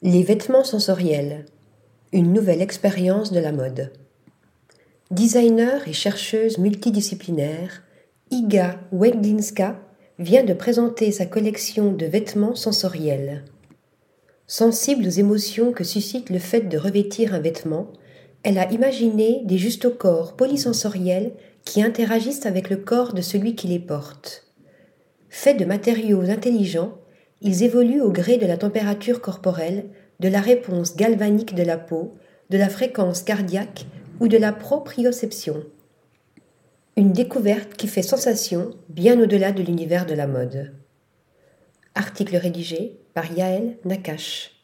Les vêtements sensoriels. Une nouvelle expérience de la mode. Designer et chercheuse multidisciplinaire, Iga Weglinska vient de présenter sa collection de vêtements sensoriels. Sensible aux émotions que suscite le fait de revêtir un vêtement, elle a imaginé des corps polysensoriels qui interagissent avec le corps de celui qui les porte. Faits de matériaux intelligents, ils évoluent au gré de la température corporelle, de la réponse galvanique de la peau, de la fréquence cardiaque ou de la proprioception. Une découverte qui fait sensation bien au-delà de l'univers de la mode. Article rédigé par Yaël Nakache.